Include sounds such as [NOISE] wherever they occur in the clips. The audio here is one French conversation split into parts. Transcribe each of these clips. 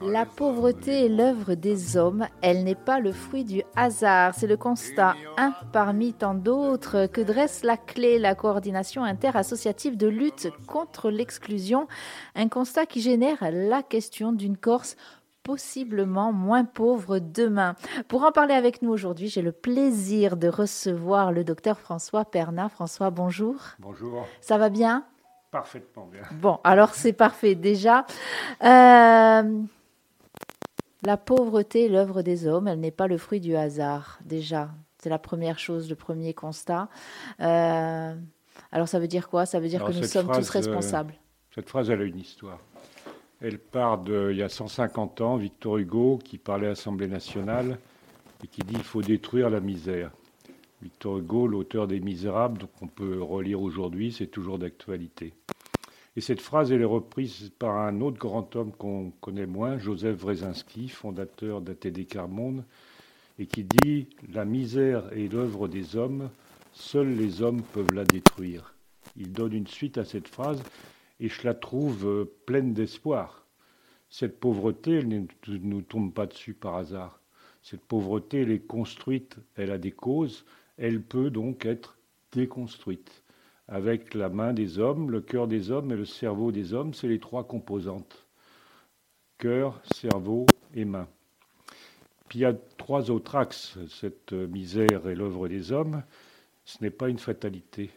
La pauvreté est l'œuvre des hommes, elle n'est pas le fruit du hasard. C'est le constat, un parmi tant d'autres, que dresse la clé, la coordination interassociative de lutte contre l'exclusion. Un constat qui génère la question d'une Corse possiblement moins pauvre demain. Pour en parler avec nous aujourd'hui, j'ai le plaisir de recevoir le docteur François Pernat. François, bonjour. Bonjour. Ça va bien? Parfaitement bien. Bon, alors c'est parfait déjà. Euh, la pauvreté est l'œuvre des hommes, elle n'est pas le fruit du hasard, déjà. C'est la première chose, le premier constat. Euh, alors ça veut dire quoi? Ça veut dire que nous sommes tous euh, responsables. cette phrase, elle a une histoire. Elle part de, il y a 150 ans, Victor Hugo, qui parlait à l'Assemblée nationale et qui dit il faut détruire la misère. Victor Hugo, l'auteur des Misérables, qu'on peut relire aujourd'hui, c'est toujours d'actualité. Et cette phrase, elle est reprise par un autre grand homme qu'on connaît moins, Joseph Wrezinski, fondateur d'ATD Carmonde, et qui dit La misère est l'œuvre des hommes, seuls les hommes peuvent la détruire. Il donne une suite à cette phrase et je la trouve euh, pleine d'espoir. Cette pauvreté, elle ne nous tombe pas dessus par hasard. Cette pauvreté, elle est construite, elle a des causes, elle peut donc être déconstruite avec la main des hommes, le cœur des hommes et le cerveau des hommes, c'est les trois composantes. Cœur, cerveau et main. Puis il y a trois autres axes. Cette misère est l'œuvre des hommes. Ce n'est pas une fatalité.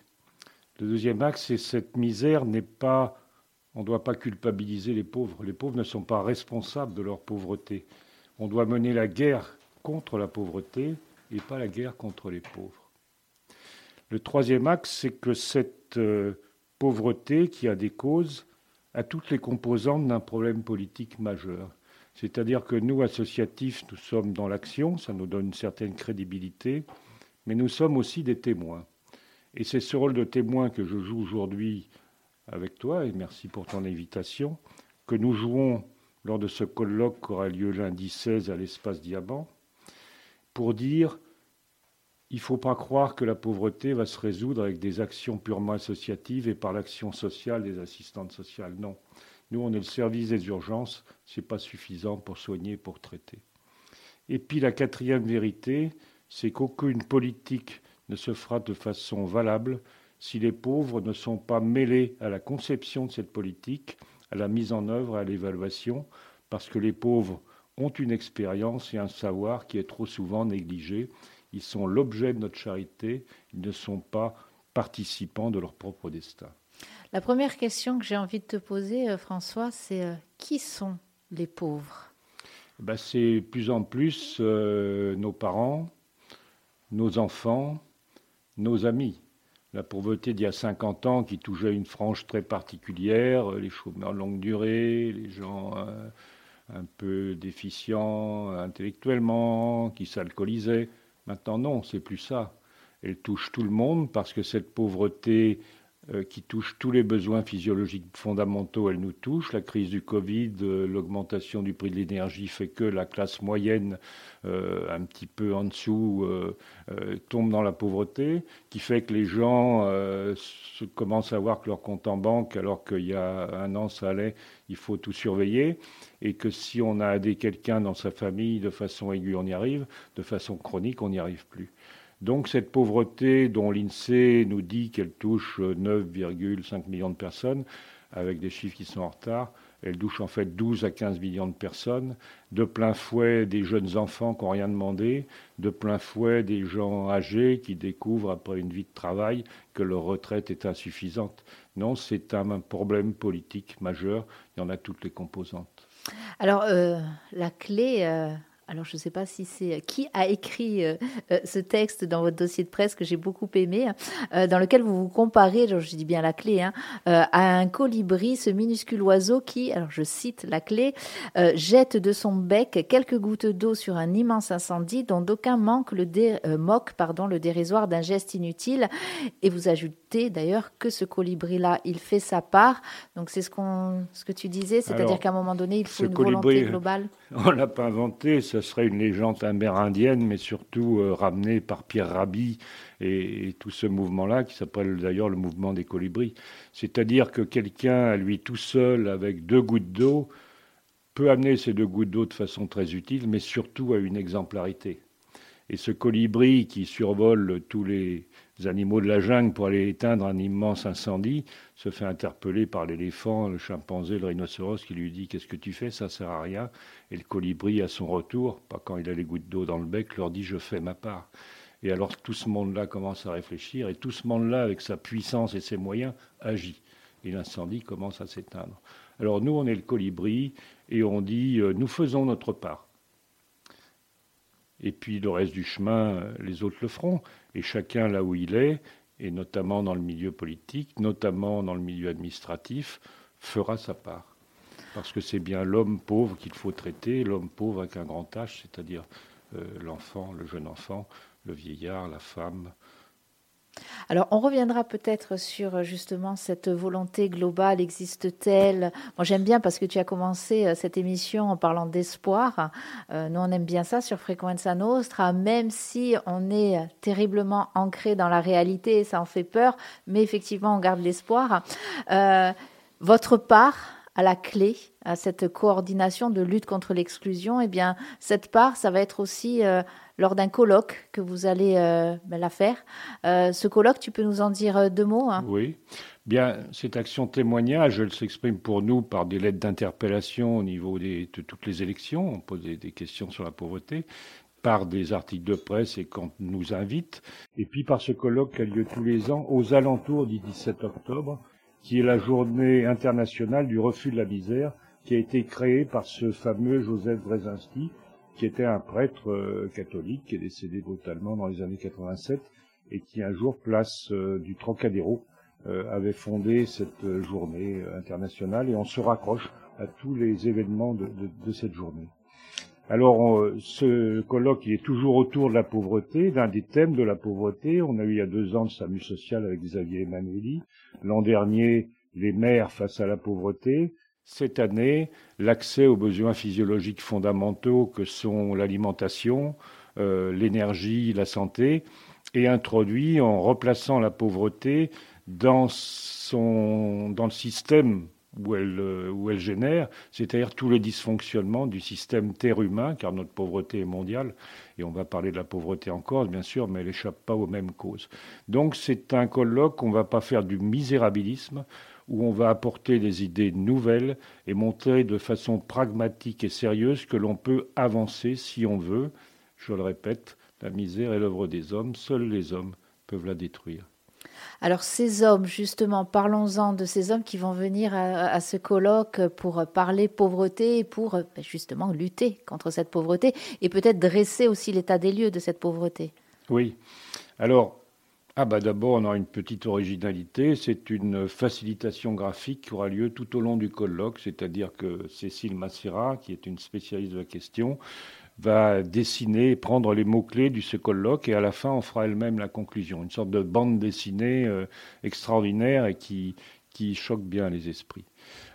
Le deuxième axe, c'est cette misère n'est pas. On ne doit pas culpabiliser les pauvres. Les pauvres ne sont pas responsables de leur pauvreté. On doit mener la guerre contre la pauvreté et pas la guerre contre les pauvres. Le troisième axe, c'est que cette euh, pauvreté qui a des causes a toutes les composantes d'un problème politique majeur. C'est-à-dire que nous, associatifs, nous sommes dans l'action, ça nous donne une certaine crédibilité, mais nous sommes aussi des témoins. Et c'est ce rôle de témoin que je joue aujourd'hui avec toi, et merci pour ton invitation, que nous jouons lors de ce colloque qui aura lieu lundi 16 à l'espace Diamant, pour dire il ne faut pas croire que la pauvreté va se résoudre avec des actions purement associatives et par l'action sociale des assistantes sociales. Non. Nous, on est le service des urgences, ce n'est pas suffisant pour soigner, pour traiter. Et puis la quatrième vérité, c'est qu'aucune politique ne se fera de façon valable si les pauvres ne sont pas mêlés à la conception de cette politique, à la mise en œuvre, à l'évaluation, parce que les pauvres ont une expérience et un savoir qui est trop souvent négligé ils sont l'objet de notre charité, ils ne sont pas participants de leur propre destin. La première question que j'ai envie de te poser, euh, François, c'est euh, qui sont les pauvres? Ben, C'est plus en plus euh, nos parents, nos enfants, nos amis. La pauvreté d'il y a 50 ans qui touchait une frange très particulière, les chômeurs longue durée, les gens un peu déficients intellectuellement, qui s'alcoolisaient. Maintenant, non, c'est plus ça. Elle touche tout le monde parce que cette pauvreté qui touche tous les besoins physiologiques fondamentaux, elle nous touche. La crise du Covid, euh, l'augmentation du prix de l'énergie fait que la classe moyenne, euh, un petit peu en dessous, tombe dans la pauvreté, qui fait que les gens commencent à voir que leur compte en banque, alors qu'il y a un an ça allait, il faut tout surveiller, et que si on a aidé quelqu'un dans sa famille de façon aiguë, on y arrive, de façon chronique, on n'y arrive plus. Donc cette pauvreté dont l'INSEE nous dit qu'elle touche 9,5 millions de personnes, avec des chiffres qui sont en retard, elle touche en fait 12 à 15 millions de personnes, de plein fouet des jeunes enfants qui n'ont rien demandé, de plein fouet des gens âgés qui découvrent après une vie de travail que leur retraite est insuffisante. Non, c'est un problème politique majeur, il y en a toutes les composantes. Alors, euh, la clé, euh, alors, je ne sais pas si c'est euh, qui a écrit euh, euh, ce texte dans votre dossier de presse que j'ai beaucoup aimé, dans lequel vous vous comparez, je dis bien la clé, hein, à un colibri, ce minuscule oiseau qui, alors je cite la clé, jette de son bec quelques gouttes d'eau sur un immense incendie dont d'aucuns manquent le dé, moquent pardon, le dérisoire d'un geste inutile. Et vous ajoutez d'ailleurs que ce colibri-là, il fait sa part. Donc c'est ce, qu'on, ce que tu disais, c'est-à-dire qu'à un moment donné, il faut une volonté globale. [LAUGHS] On l'a pas inventé, ce serait une légende amérindienne, mais surtout euh, ramenée par Pierre Rabhi et, tout ce mouvement-là, qui s'appelle d'ailleurs le mouvement des colibris. C'est-à-dire que quelqu'un, à lui tout seul, avec deux gouttes d'eau, peut amener ces deux gouttes d'eau de façon très utile, mais surtout à une exemplarité. Et ce colibri qui survole tous les animaux de la jungle pour aller éteindre un immense incendie se fait interpeller par l'éléphant, le chimpanzé, le rhinocéros qui lui dit Qu'est-ce que tu fais? Ça sert à rien. Et le colibri, à son retour, pas quand il a les gouttes d'eau dans le bec, leur dit Je fais ma part. Et alors tout ce monde-là commence à réfléchir et tout ce monde-là, avec sa puissance et ses moyens, agit. Et l'incendie commence à s'éteindre. Alors nous, on est le colibri et on dit euh, Nous faisons notre part. Et puis le reste du chemin, les autres le feront. Et chacun là où il est, et notamment dans le milieu politique, notamment dans le milieu administratif, fera sa part. Parce que c'est bien l'homme pauvre qu'il faut traiter, l'homme pauvre avec un grand H, c'est-à-dire euh, l'enfant, le jeune enfant, le vieillard, la femme, alors, on reviendra peut-être sur euh, justement cette volonté globale, existe-t-elle? Moi, j'aime bien parce que tu as commencé euh, cette émission en parlant d'espoir. Euh, nous, on aime bien ça sur Frequenza Nostra, même si on est terriblement ancré dans la réalité, ça en fait peur, mais effectivement, on garde l'espoir. votre part à la clé, à cette coordination de lutte contre l'exclusion, eh bien, cette part, ça va être aussi lors d'un colloque que vous allez euh, ben, la faire. Euh, ce colloque, tu peux nous en dire euh, deux mots hein? Oui. Bien, cette action témoignage, elle s'exprime pour nous par des lettres d'interpellation au niveau de toutes les élections. On pose des, questions sur la pauvreté par des articles de presse et qu'on nous invite, et puis par ce colloque qui a lieu tous les ans aux alentours du 17 octobre, qui est la journée internationale du refus de la misère, qui a été créée par ce fameux Joseph Brzezinski, qui était un prêtre euh, catholique qui est décédé brutalement dans les années 87 et qui un jour, place euh, du Trocadéro, euh, avait fondé cette journée internationale et on se raccroche à tous les événements de, de, cette journée. Alors, ce colloque, il est toujours autour de la pauvreté, d'un des thèmes de la pauvreté. On a eu il y a deux ans le SAMU social avec Xavier Emanueli. L'an dernier, les mères face à la pauvreté. Cette année, l'accès aux besoins physiologiques fondamentaux que sont l'alimentation, euh, l'énergie, la santé, est introduit en replaçant la pauvreté dans, son, dans le système où elle, euh, où elle génère, c'est-à-dire tout le dysfonctionnement du système terre-humain, car notre pauvreté est mondiale, et on va parler de la pauvreté encore, bien sûr, mais elle n'échappe pas aux mêmes causes. Donc c'est un colloque, on ne va pas faire du misérabilisme, où on va apporter des idées nouvelles et montrer de façon pragmatique et sérieuse que l'on peut avancer si on veut. Je le répète, la misère est l'œuvre des hommes, seuls les hommes peuvent la détruire. Alors ces hommes, justement, parlons-en de ces hommes qui vont venir à, ce colloque pour parler pauvreté et pour ben, justement lutter contre cette pauvreté et peut-être dresser aussi l'état des lieux de cette pauvreté. Oui. Alors, ah bah d'abord, on aura une petite originalité, c'est une facilitation graphique qui aura lieu tout au long du colloque, c'est-à-dire que Cécile Massira, qui est une spécialiste de la question, va dessiner, prendre les mots-clés du ce colloque et à la fin, on fera elle-même la conclusion, une sorte de bande dessinée euh, extraordinaire et qui, choque bien les esprits.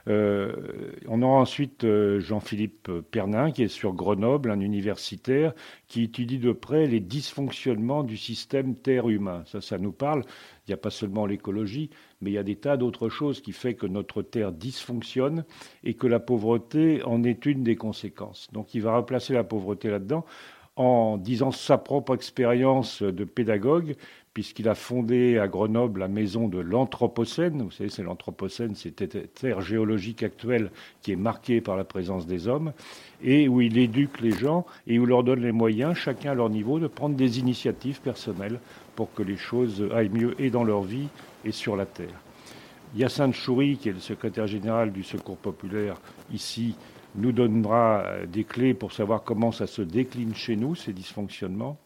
Euh, on aura ensuite euh, Jean-Philippe Pernin, qui est sur Grenoble, un universitaire, qui étudie de près les dysfonctionnements du système terre-humain. Ça, ça nous parle. Il n'y a pas seulement l'écologie, mais il y a des tas d'autres choses qui font que notre terre dysfonctionne et que la pauvreté en est une des conséquences. Donc il va replacer la pauvreté là-dedans en disant sa propre expérience de pédagogue, puisqu'il a fondé à Grenoble la maison de l'Anthropocène. Vous savez, c'est l'Anthropocène, c'est cette terre géologique actuelle qui est marquée par la présence des hommes, et où il éduque les gens et où il leur donne les moyens, chacun à leur niveau, de prendre des initiatives personnelles pour que les choses aillent mieux et dans leur vie et sur la terre. Yacine Choury, qui est le secrétaire général du Secours populaire ici, nous donnera des clés pour savoir comment ça se décline chez nous, ces dysfonctionnements.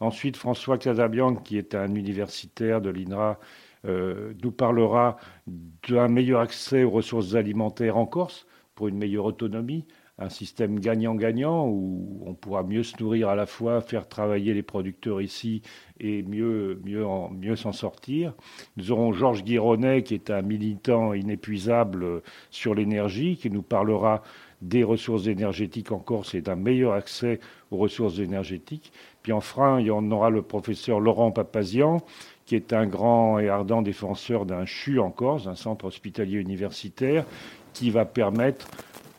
Ensuite, François Casabian, qui est un universitaire de l'INRA, euh, nous parlera d'un meilleur accès aux ressources alimentaires en Corse pour une meilleure autonomie, un système gagnant-gagnant où on pourra mieux se nourrir à la fois, faire travailler les producteurs ici et mieux, mieux, mieux s'en sortir. Nous aurons Georges Guironnet, qui est un militant inépuisable sur l'énergie, qui nous parlera des ressources énergétiques en Corse et d'un meilleur accès aux ressources énergétiques. Puis enfin, il y en aura le professeur Laurent Papazian, qui est un grand et ardent défenseur d'un CHU en Corse, un centre hospitalier universitaire, qui va permettre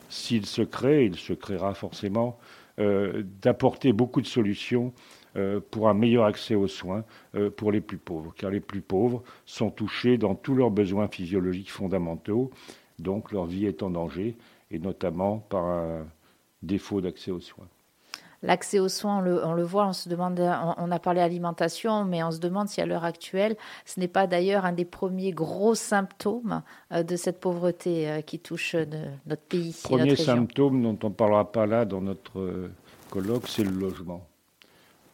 s'il se crée, il se créera forcément, euh, d'apporter beaucoup de solutions euh, pour un meilleur accès aux soins euh, pour les plus pauvres, car les plus pauvres sont touchés dans tous leurs besoins physiologiques fondamentaux, donc leur vie est en danger, et notamment par un défaut d'accès aux soins. L'accès aux soins, on le, voit, on se demande, on, a parlé alimentation, mais on se demande si à l'heure actuelle, ce n'est pas d'ailleurs un des premiers gros symptômes euh, de cette pauvreté euh, qui touche notre pays. Premier symptôme dont on ne parlera pas là dans notre euh, colloque, c'est le logement.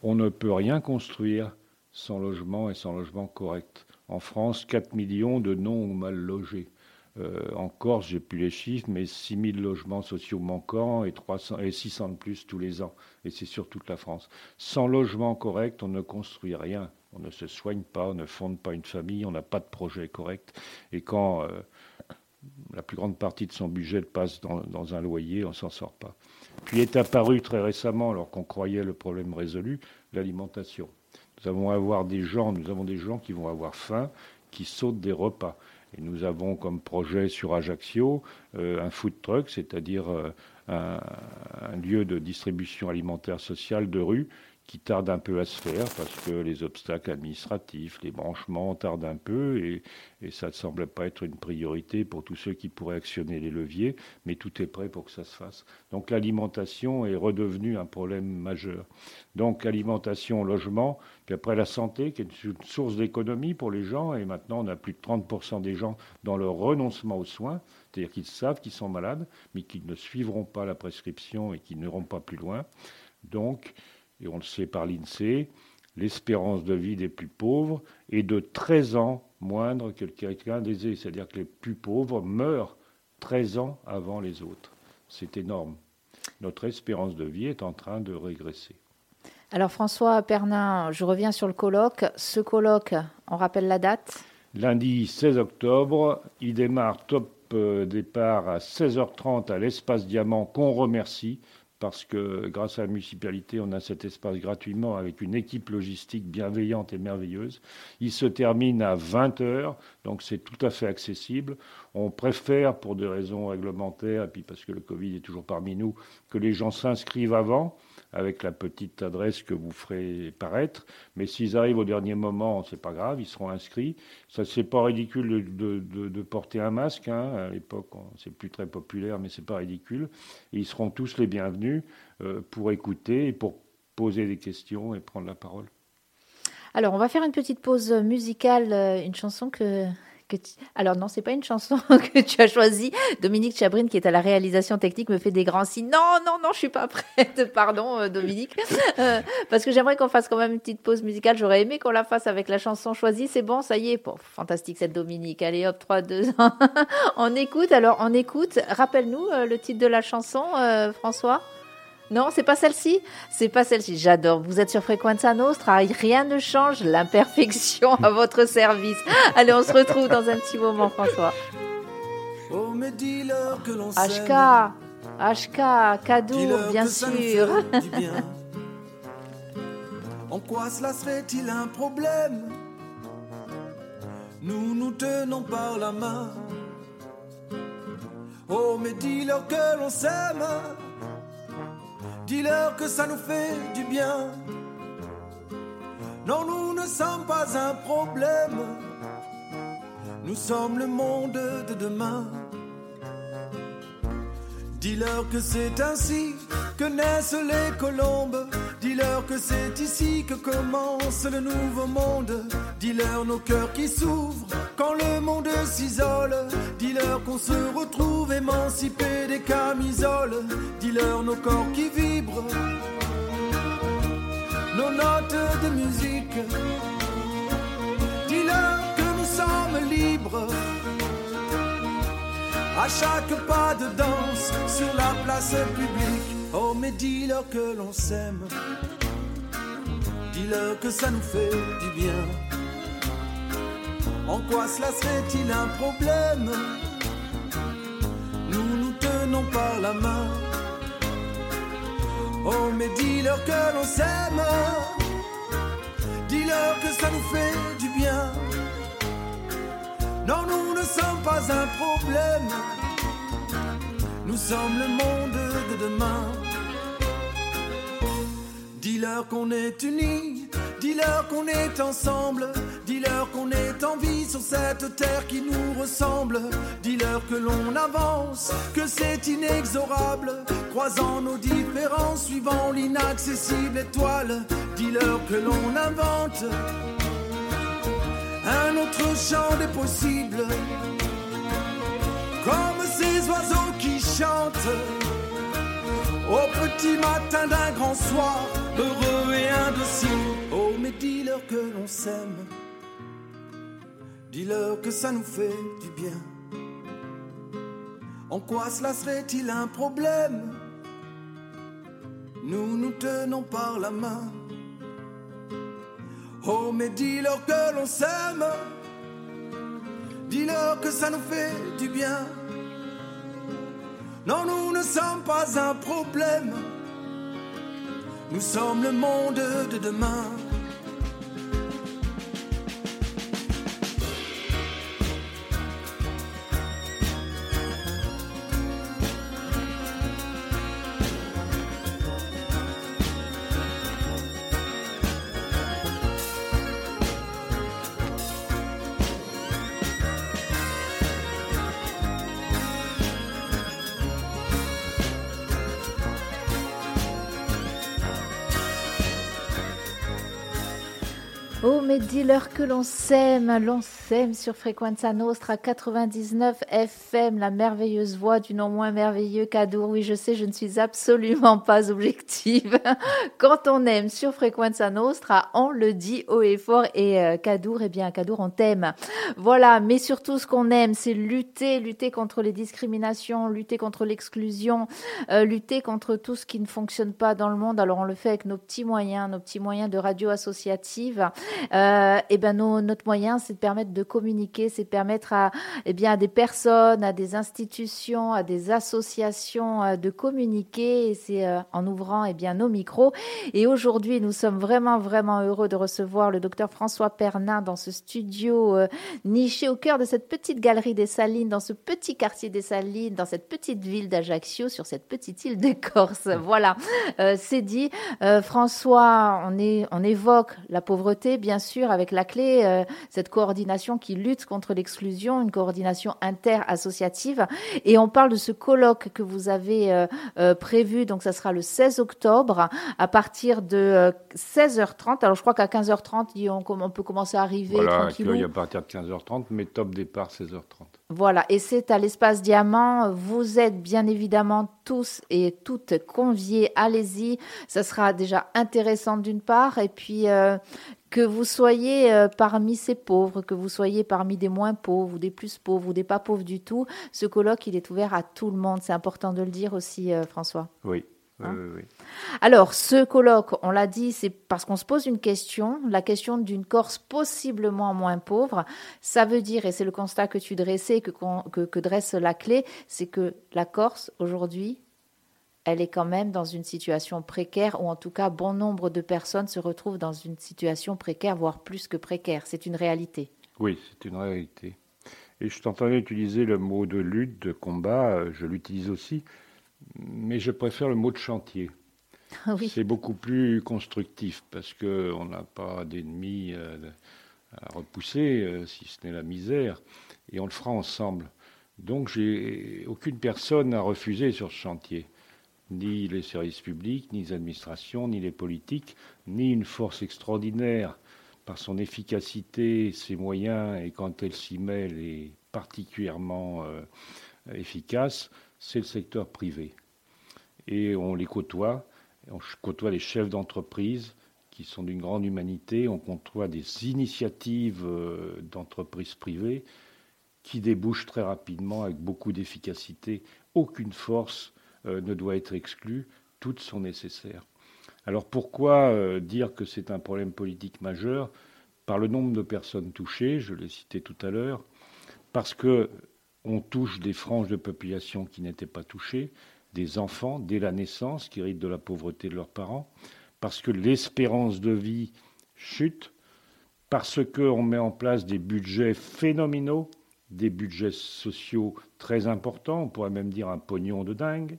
On ne peut rien construire sans logement et sans logement correct. En France, 4 millions de non ou mal logés. Euh, en Corse, j'ai plus les chiffres, mais 6 000 logements sociaux manquants et, 300, et 600 de plus tous les ans. Et c'est sur toute la France. Sans logement correct, on ne construit rien. On ne se soigne pas, on ne fonde pas une famille, on n'a pas de projet correct. Et quand euh, la plus grande partie de son budget passe dans, un loyer, on s'en sort pas. Puis est apparu très récemment, alors qu'on croyait le problème résolu, l'alimentation. Nous allons avoir des gens, nous avons des gens qui vont avoir faim, qui sautent des repas. Nous avons comme projet sur Ajaccio euh, un food truck, c'est-à-dire euh, un, un, lieu de distribution alimentaire sociale de rue qui tarde un peu à se faire parce que les obstacles administratifs, les branchements tardent un peu et, ça ne semble pas être une priorité pour tous ceux qui pourraient actionner les leviers, mais tout est prêt pour que ça se fasse. Donc l'alimentation est redevenue un problème majeur. Donc alimentation, logement, puis après la santé qui est une source d'économie pour les gens et maintenant on a plus de 30% des gens dans leur renoncement aux soins, c'est-à-dire qu'ils savent qu'ils sont malades mais qu'ils ne suivront pas la prescription et qu'ils n'iront pas plus loin. Donc et on le sait par l'INSEE, l'espérance de vie des plus pauvres est de 13 ans moindre que quelqu'un d'aisé. C'est-à-dire que les plus pauvres meurent 13 ans avant les autres. C'est énorme. Notre espérance de vie est en train de régresser. Alors François Pernin, je reviens sur le colloque. Ce colloque, on rappelle la date? Lundi 16 octobre, il démarre top euh, départ à 16h30 à l'espace Diamant qu'on remercie parce que grâce à la municipalité, on a cet espace gratuitement avec une équipe logistique bienveillante et merveilleuse. Il se termine à 20 heures, donc c'est tout à fait accessible. On préfère, pour des raisons réglementaires, et puis parce que le Covid est toujours parmi nous, que les gens s'inscrivent avant avec la petite adresse que vous ferez paraître. Mais s'ils arrivent au dernier moment, c'est pas grave, ils seront inscrits. Ça, c'est pas ridicule de, porter un masque. Hein. À l'époque, c'est plus très populaire, mais c'est pas ridicule. Ils seront tous les bienvenus euh, pour écouter et pour poser des questions et prendre la parole. Alors, on va faire une petite pause musicale, euh, une chanson que Alors non, c'est pas une chanson [LAUGHS] que tu as choisie. Dominique Chabrine, qui est à la réalisation technique, me fait des grands signes. Non, non, non, je suis pas [LAUGHS] prête. Pardon, euh, Dominique, euh, parce que j'aimerais qu'on fasse quand même une petite pause musicale. J'aurais aimé qu'on la fasse avec la chanson choisie. C'est bon, ça y est. Bon, fantastique cette Dominique. Allez, hop, 3, 2, 1. on écoute. Alors, on écoute. Rappelle-nous euh, le titre de la chanson, François. Non, c'est pas celle-ci C'est pas celle-ci. J'adore. Vous êtes sur Frequenza Nostra. Rien ne change. L'imperfection à votre service. Allez, on se retrouve dans un petit moment, François. HK, HK, Kadour, bien sûr. [LAUGHS] En quoi cela serait-il un problème? Nous nous tenons par la main. Oh, mais dis-leur que l'on s'aime. Dis-leur que ça nous fait du bien. Non, nous ne sommes pas un problème. Nous sommes le monde de demain. Dis-leur que c'est ainsi que naissent les colombes. Dis-leur que c'est ici que commence le nouveau monde. Dis-leur nos cœurs qui s'ouvrent quand le monde s'isole. Dis-leur qu'on se retrouve émancipés des camisoles. Dis-leur nos corps qui vibrent, nos notes de musique. Dis-leur que nous sommes libres. À chaque pas de danse sur la place publique. Oh, mais dis-leur que l'on s'aime. Dis-leur que ça nous fait du bien. En quoi cela serait-il un problème? Nous nous tenons par la main. Oh, mais dis-leur que l'on s'aime. Dis-leur que ça nous fait du bien. Non, nous ne sommes pas un problème. Nous sommes le monde de demain. Dis-leur qu'on est unis, dis-leur qu'on est ensemble, dis-leur qu'on est en vie sur cette terre qui nous ressemble, dis-leur que l'on avance, que c'est inexorable, croisant nos différences, suivant l'inaccessible étoile, dis-leur que l'on invente un autre champ des possibles, comme ces oiseaux qui chantent au petit matin d'un grand soir, heureux et indocile. Oh, mais dis-leur que l'on s'aime, dis-leur que ça nous fait du bien. En quoi cela serait-il un problème? Nous nous tenons par la main. Oh, mais dis-leur que l'on s'aime. Dis-leur que ça nous fait du bien. Non, nous ne sommes pas un problème. Nous sommes le monde de demain. Oh, mais dis-leur que l'on s'aime, l'on s'aime sur Frequenza Nostra 99 FM, la merveilleuse voix du non moins merveilleux Cadour. Oui, je sais, je ne suis absolument pas objective. [LAUGHS] Quand on aime sur Frequenza Nostra, on le dit haut et fort. Et euh, Cadour, eh bien, Cadour, on t'aime. Voilà, mais surtout, ce qu'on aime, c'est lutter, lutter contre les discriminations, lutter contre l'exclusion, euh, lutter contre tout ce qui ne fonctionne pas dans le monde. Alors, on le fait avec nos petits moyens, nos petits moyens de radio associative euh, et ben nos, notre moyen, c'est de permettre de communiquer, c'est de permettre à, eh bien, à des personnes, à des institutions, à des associations euh, de communiquer. Et c'est euh, en ouvrant eh bien nos micros. Et aujourd'hui, nous sommes vraiment vraiment heureux de recevoir le docteur François Pernin dans ce studio euh, niché au cœur de cette petite galerie des Salines, dans ce petit quartier des Salines, dans cette petite ville d'Ajaccio, sur cette petite île de Corse. Voilà, Euh, c'est dit. Euh, François, on, est, on évoque la pauvreté, bien sûr, avec la clé, euh, cette coordination qui lutte contre l'exclusion, une coordination inter-associative. Et on parle de ce colloque que vous avez euh, euh, prévu, donc ça sera le 16 octobre, à partir de euh, 16h30. Alors je crois qu'à 15h30, il- on, peut commencer à arriver Voilà, à partir de 15h30, mais top départ 16h30. Voilà, et c'est à l'espace Diamant. Vous êtes bien évidemment tous et toutes conviés. Allez-y, ça sera déjà intéressant d'une part, et puis euh, que vous soyez euh, parmi ces pauvres, que vous soyez parmi des moins pauvres ou des plus pauvres ou des pas pauvres du tout, ce colloque il est ouvert à tout le monde. C'est important de le dire aussi, euh, François. Oui. oui, Hein oui, oui. Alors, ce colloque, on l'a dit, c'est parce qu'on se pose une question, la question d'une Corse possiblement moins pauvre. Ça veut dire, et c'est le constat que tu dressais, que, que dresse la clé, c'est que la Corse, aujourd'hui, elle est quand même dans une situation précaire, ou en tout cas, bon nombre de personnes se retrouvent dans une situation précaire, voire plus que précaire. C'est une réalité. Oui, c'est une réalité. Et je t'entendais utiliser le mot de lutte, de combat, euh, je l'utilise aussi, mais je préfère le mot de chantier. oui. C'est beaucoup plus constructif parce qu'on n'a pas d'ennemis euh, à repousser, euh, si ce n'est la misère, et on le fera ensemble. Donc, j'ai aucune personne à refuser sur ce chantier, ni les services publics, ni les administrations, ni les politiques, ni une force extraordinaire par son efficacité, ses moyens, et quand elle s'y elle est particulièrement euh, efficace, c'est le secteur privé. Et on les côtoie, on côtoie les chefs d'entreprise qui sont d'une grande humanité, on côtoie des initiatives euh, d'entreprises privées qui débouchent très rapidement avec beaucoup d'efficacité. Aucune force ne doit être exclue, toutes sont nécessaires. Alors pourquoi dire que c'est un problème politique majeur Par le nombre de personnes touchées, je l'ai cité tout à l'heure, parce que on touche des franges de population qui n'étaient pas touchées, des enfants dès la naissance qui héritent de la pauvreté de leurs parents, parce que l'espérance de vie chute, parce qu'on met en place des budgets phénoménaux, des budgets sociaux très importants, on pourrait même dire un pognon de dingue,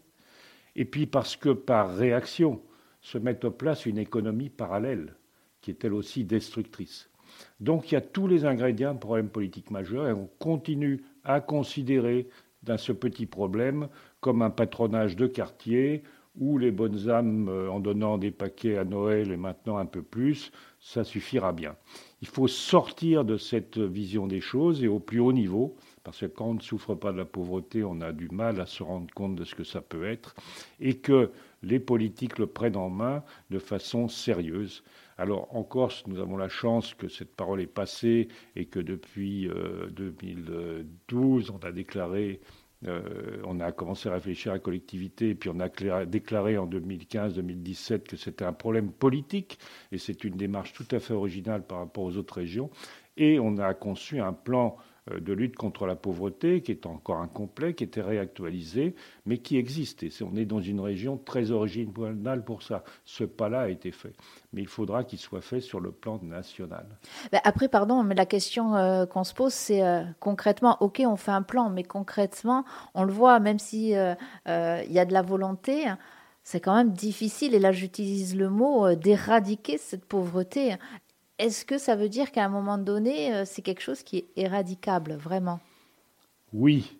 et puis parce que par réaction se met en place une économie parallèle qui est elle aussi destructrice. Donc il y a tous les ingrédients un problème politique majeur et on continue à considérer dans ce petit problème comme un patronage de quartier où les bonnes âmes, euh, en donnant des paquets à Noël et maintenant un peu plus, ça suffira bien. Il faut sortir de cette vision des choses et au plus haut niveau, parce que quand on ne souffre pas de la pauvreté, on a du mal à se rendre compte de ce que ça peut être, et que les politiques le prennent en main de façon sérieuse. Alors en Corse, nous avons la chance que cette parole est passée et que depuis 2012, euh, on a déclaré euh, on a commencé à réfléchir à la collectivité, et puis on a déclaré en 2015-2017 que c'était un problème politique, et c'est une démarche tout à fait originale par rapport aux autres régions. Et on a conçu un plan de lutte contre la pauvreté, qui est encore incomplet, qui était réactualisé, mais qui existe. Et on est dans une région très originale pour ça. Ce pas-là a été fait. Mais il faudra qu'il soit fait sur le plan national. Ben, après, pardon, mais la question euh, qu'on se pose, c'est euh, concrètement, OK, on fait un plan, mais concrètement, on le voit, même s'il il y a de la volonté, c'est quand même difficile, et là j'utilise le mot, d'éradiquer cette pauvreté. Est-ce que ça veut dire qu'à un moment donné, euh, c'est quelque chose qui est éradicable, vraiment? Oui.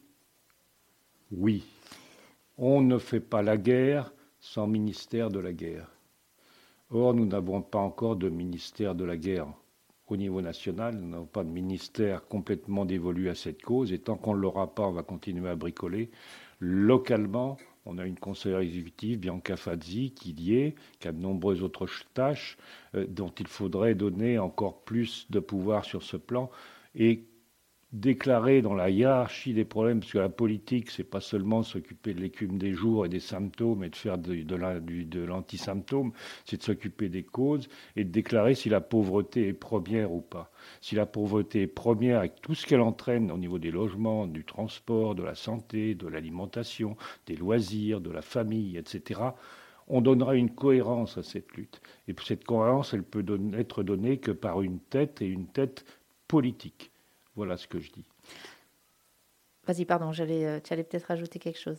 Oui. On ne fait pas la guerre sans ministère de la guerre. Or, nous n'avons pas encore de ministère de la guerre au niveau national. Nous n'avons pas de ministère complètement dévolu à cette cause. Et tant qu'on ne l'aura pas, on va continuer à bricoler. Localement, on a une conseillère exécutive, Bianca Fazzi, qui y est, qui a de nombreuses autres tâches euh, dont il faudrait donner encore plus de pouvoir sur ce plan et déclarer dans la hiérarchie des problèmes, parce que la politique, c'est pas seulement s'occuper de l'écume des jours et des symptômes et de faire de, l'antisymptôme, c'est de s'occuper des causes et de déclarer si la pauvreté est première ou pas. Si la pauvreté est première avec tout ce qu'elle entraîne au niveau des logements, du transport, de la santé, de l'alimentation, des loisirs, de la famille, etc., on donnera une cohérence à cette lutte. Et cette cohérence, elle peut être donnée que par une tête et une tête politique. Voilà ce que je dis. Vas-y, pardon, j'allais, euh, tu allais peut-être ajouter quelque chose.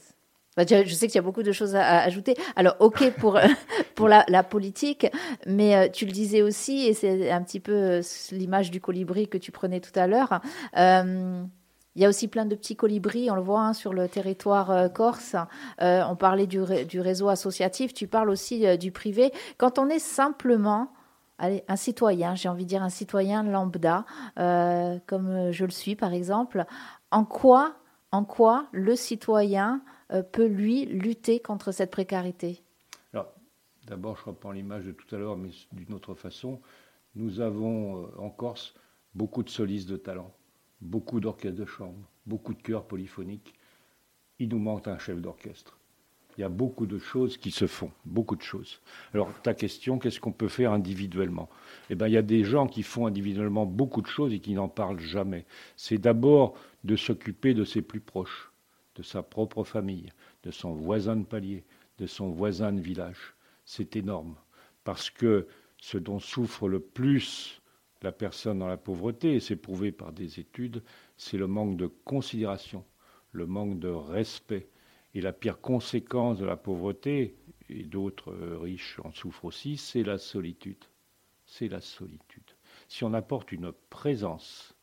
Bah, je sais qu'il y a beaucoup de choses à, ajouter. Alors, ok pour [LAUGHS] pour la, politique, mais euh, tu le disais aussi, et c'est un petit peu euh, l'image du colibri que tu prenais tout à l'heure. il y a aussi plein de petits colibris, on le voit hein, sur le territoire corse. on parlait du, réseau associatif, tu parles aussi du privé. Quand on est simplement allez, un citoyen, j'ai envie de dire un citoyen lambda, euh, comme je le suis par exemple, en quoi, le citoyen euh, peut lui lutter contre cette précarité? Alors, d'abord, je reprends l'image de tout à l'heure, mais d'une autre façon. Nous avons euh, en Corse beaucoup de solistes de talent, beaucoup d'orchestres de chambre, beaucoup de chœurs polyphoniques. Il nous manque un chef d'orchestre il y a beaucoup de choses qui se font, beaucoup de choses. Alors, ta question, qu'est-ce qu'on peut faire individuellement? Eh bien, il y a des gens qui font individuellement beaucoup de choses et qui n'en parlent jamais. C'est d'abord de s'occuper de ses plus proches, de sa propre famille, de son voisin de palier, de son voisin de village. C'est énorme. Parce que ce dont souffre le plus la personne dans la pauvreté, et c'est prouvé par des études, c'est le manque de considération, le manque de respect et la pire conséquence de la pauvreté, et d'autres euh, riches en souffrent aussi, c'est la solitude. C'est la solitude. Si on apporte une présence,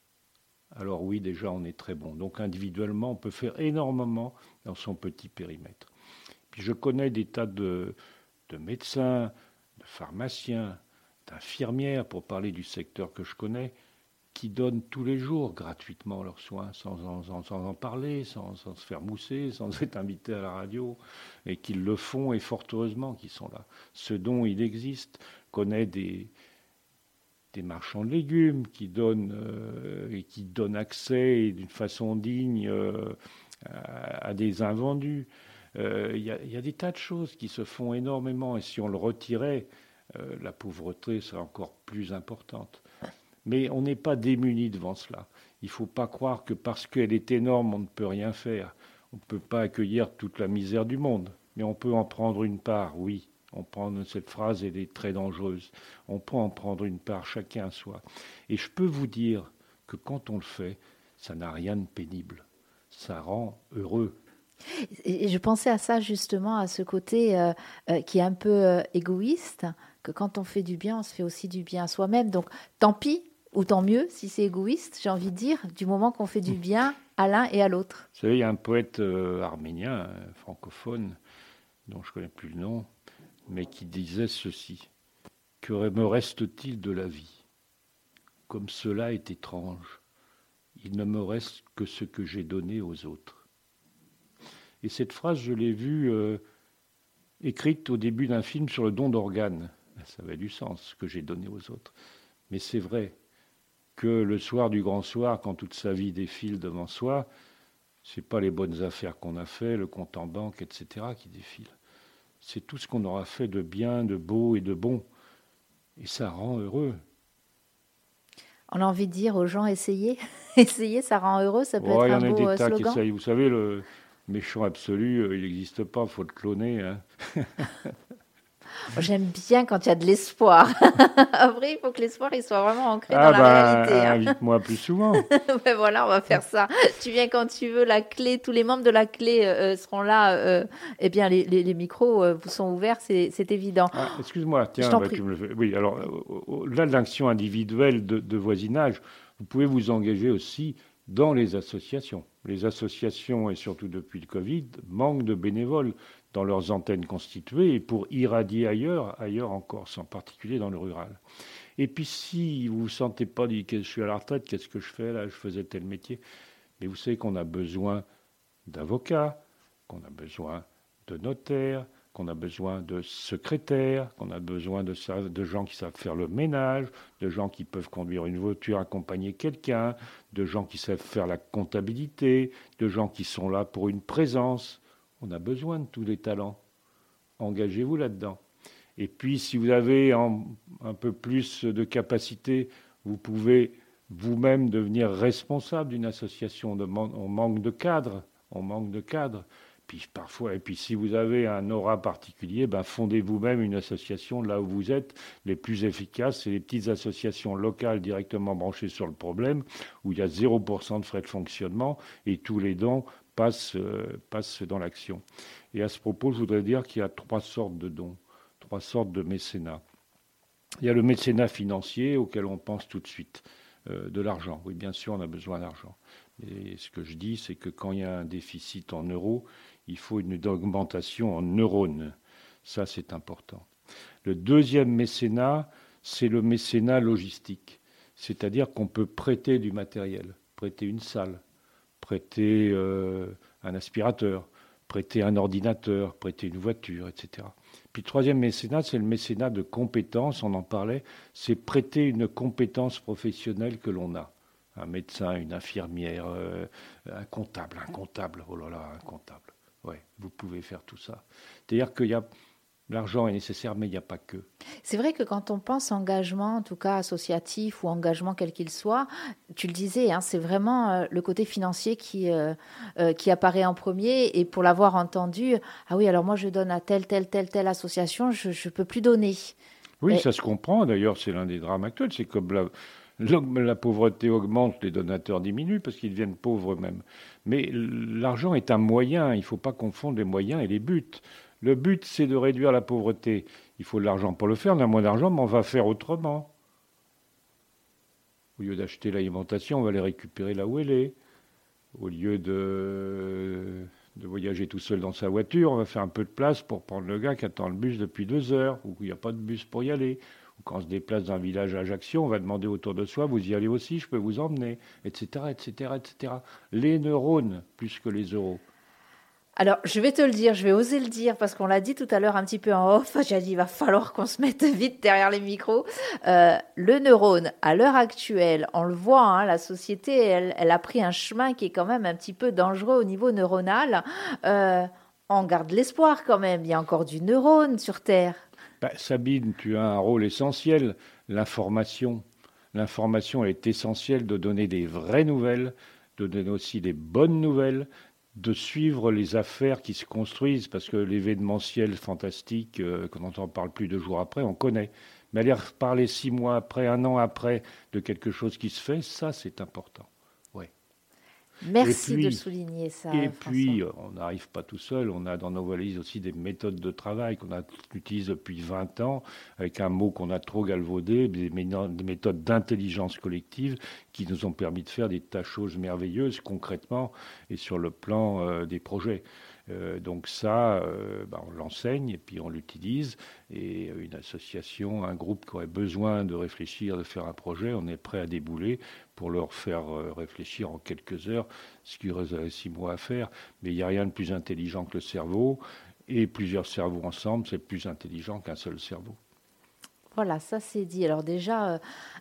alors oui, déjà on est très bon. Donc individuellement, on peut faire énormément dans son petit périmètre. Puis je connais des tas de, de médecins, de pharmaciens, d'infirmières, pour parler du secteur que je connais, qui donnent tous les jours gratuitement leurs soins, sans, en parler, sans, se faire mousser, [LAUGHS] sans être invités à la radio, et qu'ils le font, et fort heureusement qu'ils sont là. Ce dont il existe, connaît des, des marchands de légumes qui donnent, euh, et qui donnent accès d'une façon digne euh, à, des invendus. Euh, il y, a des tas de choses qui se font énormément et si on le retirait, la pauvreté serait encore plus importante. Mais on n'est pas démuni devant cela. Il ne faut pas croire que parce qu'elle est énorme, on ne peut rien faire. On ne peut pas accueillir toute la misère du monde. Mais on peut en prendre une part, oui. On prend cette phrase, est très dangereuse. On peut en prendre une part chacun à soi. Et je peux vous dire que quand on le fait, ça n'a rien de pénible. Ça rend heureux. Et je pensais à ça justement, à ce côté euh, euh, qui est un peu euh, égoïste, que quand on fait du bien, on se fait aussi du bien à soi-même. Donc tant pis ou tant mieux si c'est égoïste, j'ai envie de dire, du moment qu'on fait du bien à l'un et à l'autre. Vous savez, il y a un poète arménien, francophone, dont je ne connais plus le nom, mais qui disait ceci. Que me reste-t-il de la vie? Comme cela est étrange, il ne me reste que ce que j'ai donné aux autres. Et cette phrase, je l'ai vue euh, écrite au début d'un film sur le don d'organes. Ça avait du sens, ce que j'ai donné aux autres. Mais c'est vrai que le soir du grand soir, quand toute sa vie défile devant soi, ce n'est pas les bonnes affaires qu'on a fait, le compte en banque, etc., qui défilent c'est tout ce qu'on aura fait de bien, de beau et de bon. Et ça rend heureux. On a envie de dire aux gens, essayez. [LAUGHS] essayez, ça rend heureux, ça peut être un beau euh, slogan. Vous savez, le méchant absolu, euh, il n'existe pas, il faut le cloner. Hein. [LAUGHS] J'aime bien quand il y a de l'espoir. [LAUGHS] Après, il faut que l'espoir il soit vraiment ancré ah dans la bah, réalité. Hein. Invite-moi [LAUGHS] plus souvent. ben voilà, on va faire ça. Tu viens quand tu veux. La clé, tous les membres de la clé euh, euh, seront là. Euh, eh bien, les, les, micros vous sont ouverts, c'est évident. Ah, excuse-moi, tiens, bah, tu me le fais. Oui, alors là, l'action individuelle de, de voisinage, vous pouvez vous engager aussi dans les associations. Les associations, et surtout depuis le Covid, manquent de bénévoles dans leurs antennes constituées et pour irradier ailleurs, ailleurs en Corse, en particulier dans le rural. Et puis si vous ne vous sentez pas dit que je suis à la retraite, qu'est-ce que je fais là, je faisais tel métier, mais vous savez qu'on a besoin d'avocats, qu'on a besoin de notaires, qu'on a besoin de secrétaires, qu'on a besoin de, de, gens qui savent faire le ménage, de gens qui peuvent conduire une voiture, accompagner quelqu'un, de gens qui savent faire la comptabilité, de gens qui sont là pour une présence. On a besoin de tous les talents. Engagez-vous là-dedans. Et puis, si vous avez un peu plus de capacité, vous pouvez vous-même devenir responsable d'une association. On manque de cadres. On manque de cadres. Puis parfois, et puis si vous avez un aura particulier, ben fondez vous-même une association là où vous êtes. Les plus efficaces, c'est les petites associations locales directement branchées sur le problème, où il y a 0% de frais de fonctionnement et tous les dons passe, euh, passe dans l'action. Et à ce propos, je voudrais dire qu'il y a trois sortes de dons, trois sortes de mécénat. Il y a le mécénat financier auquel on pense tout de suite, euh, de l'argent. Oui, bien sûr, on a besoin d'argent. Et ce que je dis, c'est que quand il y a un déficit en euros, il faut une augmentation en neurones. Ça, c'est important. Le deuxième mécénat, c'est le mécénat logistique. C'est-à-dire qu'on peut prêter du matériel, prêter une salle, prêter euh, un aspirateur, prêter un ordinateur, prêter une voiture, etc. Puis le troisième mécénat, c'est le mécénat de compétences, on en parlait, c'est prêter une compétence professionnelle que l'on a. Un médecin, une infirmière, euh, un comptable, un comptable, oh là là, un comptable. Ouais, vous pouvez faire tout ça. C'est-à-dire qu'il y a L'argent est nécessaire, mais il n'y a pas que. C'est vrai que quand on pense engagement, en tout cas associatif ou engagement quel qu'il soit, tu le disais, hein, c'est vraiment euh, le côté financier qui, euh, euh, qui apparaît en premier. Et pour l'avoir entendu, ah oui, alors moi je donne à telle, telle, telle, telle association, je ne peux plus donner. Oui, ça se comprend. D'ailleurs, c'est l'un des drames actuels. C'est comme la, la pauvreté augmente, les donateurs diminuent parce qu'ils deviennent pauvres eux-mêmes. Mais l'argent est un moyen. Il ne faut pas confondre les moyens et les buts. Le but, c'est de réduire la pauvreté. Il faut de l'argent pour le faire. On a moins d'argent, mais on va faire autrement. Au lieu d'acheter l'alimentation, on va les récupérer là où elle est. Au lieu de, voyager tout seul dans sa voiture, on va faire un peu de place pour prendre le gars qui attend le bus depuis deux heures, ou qu'il n'y a pas de bus pour y aller. Ou quand on se déplace d'un village à Ajaccio, on va demander autour de soi, vous y allez aussi, je peux vous emmener, etc., etc., etc. Les neurones plus que les euros. Alors, je vais te le dire, je vais oser le dire parce qu'on l'a dit tout à l'heure un petit peu en off. J'ai dit, il va falloir qu'on se mette [LAUGHS] vite derrière les micros. Euh, le neurone, à l'heure actuelle, on le voit, hein, la société, elle, a pris un chemin qui est quand même un petit peu dangereux au niveau neuronal. Euh, on garde l'espoir quand même. Il y a encore du neurone sur Terre. Bah, Sabine, tu as un rôle essentiel, l'information. L'information est essentielle de donner des vraies nouvelles, de donner aussi des bonnes nouvelles, de suivre les affaires qui se construisent, parce que l'événementiel fantastique, euh, qu'on n'entend parle plus deux jours après, on connaît. Mais aller parler six mois après, un an après de quelque chose qui se fait, ça c'est important. Merci de souligner ça. Et puis, on n'arrive pas tout seul. On a dans nos valises aussi des méthodes de travail qu'on utilise depuis 20 ans, avec un mot qu'on a trop galvaudé, des méthodes d'intelligence collective qui nous ont permis de faire des tas choses merveilleuses concrètement et sur le plan euh, des projets. Euh, donc ça, euh, bah, on l'enseigne et puis on l'utilise. Et une association, un groupe qui aurait besoin de réfléchir, de faire un projet, on est prêt à débouler pour leur faire euh, réfléchir en quelques heures, ce qui aurait six mois à faire. Mais il n'y a rien de plus intelligent que le cerveau. Et plusieurs cerveaux ensemble, c'est plus intelligent qu'un seul cerveau. Voilà, ça c'est dit. Alors déjà,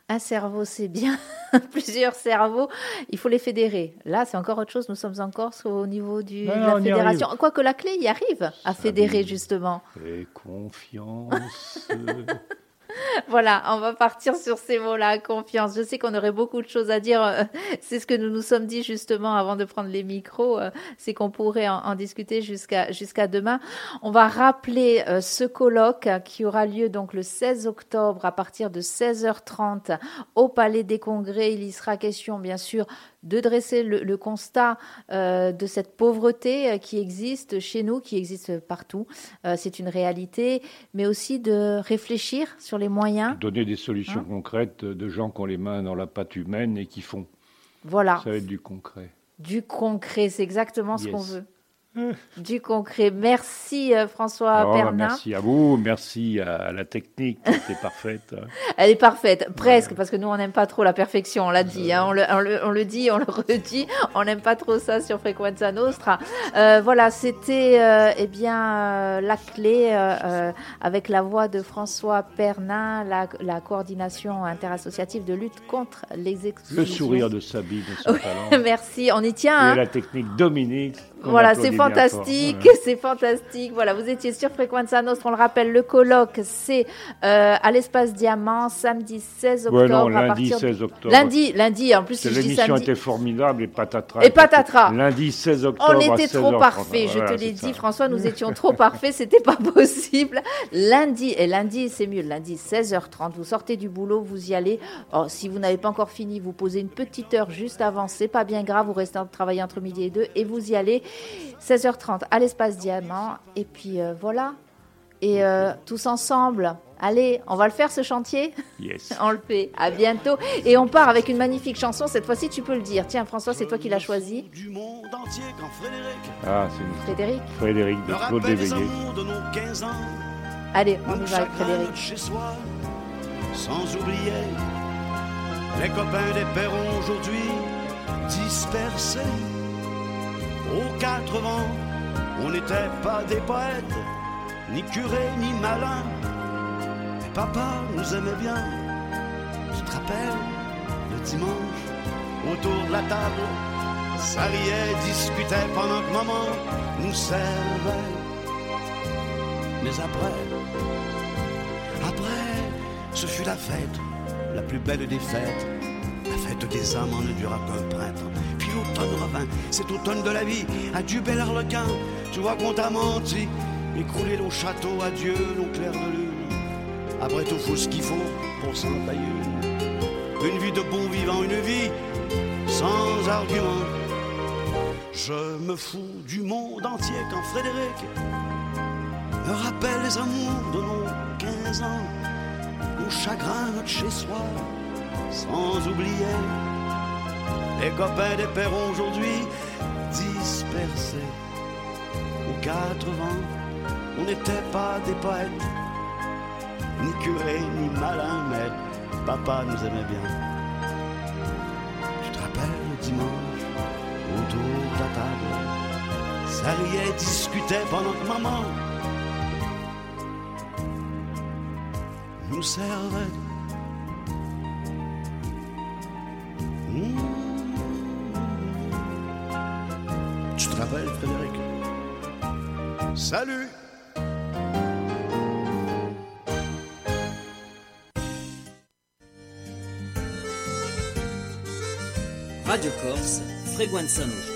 un cerveau c'est bien, [LAUGHS] plusieurs cerveaux, il faut les fédérer. Là, c'est encore autre chose. Nous sommes encore au niveau du, de la fédération. Quoique la clé y arrive à fédérer justement. Et confiance. [LAUGHS] [LAUGHS] voilà, on va partir sur ces mots-là, confiance. Je sais qu'on aurait beaucoup de choses à dire. Euh, [LAUGHS] c'est ce que nous nous sommes dit justement avant de prendre les micros. Euh, c'est qu'on pourrait en, discuter jusqu'à demain. On va rappeler euh, ce colloque qui aura lieu donc le 16 octobre à partir de 16h30 au Palais des Congrès. Il y sera question bien sûr de dresser le, constat euh, de cette pauvreté euh, qui existe chez nous, qui existe partout. Euh, c'est une réalité, mais aussi de réfléchir sur les moyens. Donner des solutions hein concrètes de gens qui ont les mains dans la pâte humaine et qui font. Voilà. Ça va être du concret. Du concret, c'est exactement ce qu'on veut du concret. Merci euh, François oh, Merci à vous, merci à la technique qui était parfaite. [LAUGHS] Elle est parfaite, presque, parce que nous on n'aime pas trop la perfection, on l'a dit, hein. on, le, on, le, dit, on le redit, [LAUGHS] on n'aime pas trop ça sur Frequenza Nostra. Euh, voilà, c'était euh, eh bien la clé avec la voix de François Pernin, la, la, coordination interassociative de lutte contre les exclusions. Le sourire de Sabine, [LAUGHS] merci, on y tient. Et hein. la technique Dominique. Voilà, c'est fantastique, c'est fantastique. Voilà, vous étiez sur Frequenza Nostra, on le rappelle, le colloque, c'est euh, à l'espace Diamant, samedi 16 octobre. Ouais, non, lundi 16 octobre. Lundi, lundi, en plus, si L'émission était formidable et patatras. Et patatras. Lundi 16 octobre. On était trop parfait, je te l'ai dit, François, nous étions trop parfaits, c'était pas [LAUGHS] possible. Lundi, et lundi, c'est mieux, lundi 16h30, vous sortez du boulot, vous y allez. Oh, si vous n'avez pas encore fini, vous posez une petite heure juste avant, c'est pas bien grave, vous restez en travailler entre midi et deux et vous y allez. 16h30 à l'espace Diamant. Et puis euh, voilà. Et euh, tous ensemble, allez, on va le faire ce chantier Yes. [LAUGHS] on le fait. À bientôt. Et on part avec une magnifique chanson. Cette fois-ci, tu peux le dire. Tiens, François, c'est toi qui l'as choisi. Du monde entier quand Frédéric. Ah, c'est Frédéric. Frédéric de Claude Léveillé. Allez, on y va avec Frédéric. Chez soi, sans oublier les copains des perrons aujourd'hui dispersés aux quatre vents. On n'était pas des poètes, ni curés, ni malins. Mais papa nous aimait bien. Tu te rappelles, le dimanche, autour de la table, ça riait, discutait pendant que maman nous servait. Mais après, après, ce fut la fête, la plus belle des fêtes. La fête des âmes en ne dura qu'un prêtre l'automne revint, automne de la vie. Adieu bel arlequin, tu vois qu'on t'a menti. Écrouler nos châteaux, adieu nos clairs de lune. Après tout, faut ce qu'il faut pour s'en une. Une vie de bon vivant, une vie sans argument. Je me fous du monde entier quand Frédéric me rappelle les amours de nos 15 ans, nos chagrins, notre chez-soi, sans oublier les copains des perrons aujourd'hui dispersés aux quatre vents. On n'était pas des poètes, ni curés, ni malins, mais papa nous aimait bien. Tu te rappelles le dimanche, autour de la table, ça riait, discutait pendant que maman nous servait. Salut Radio Corse, Fréquenza Nostra.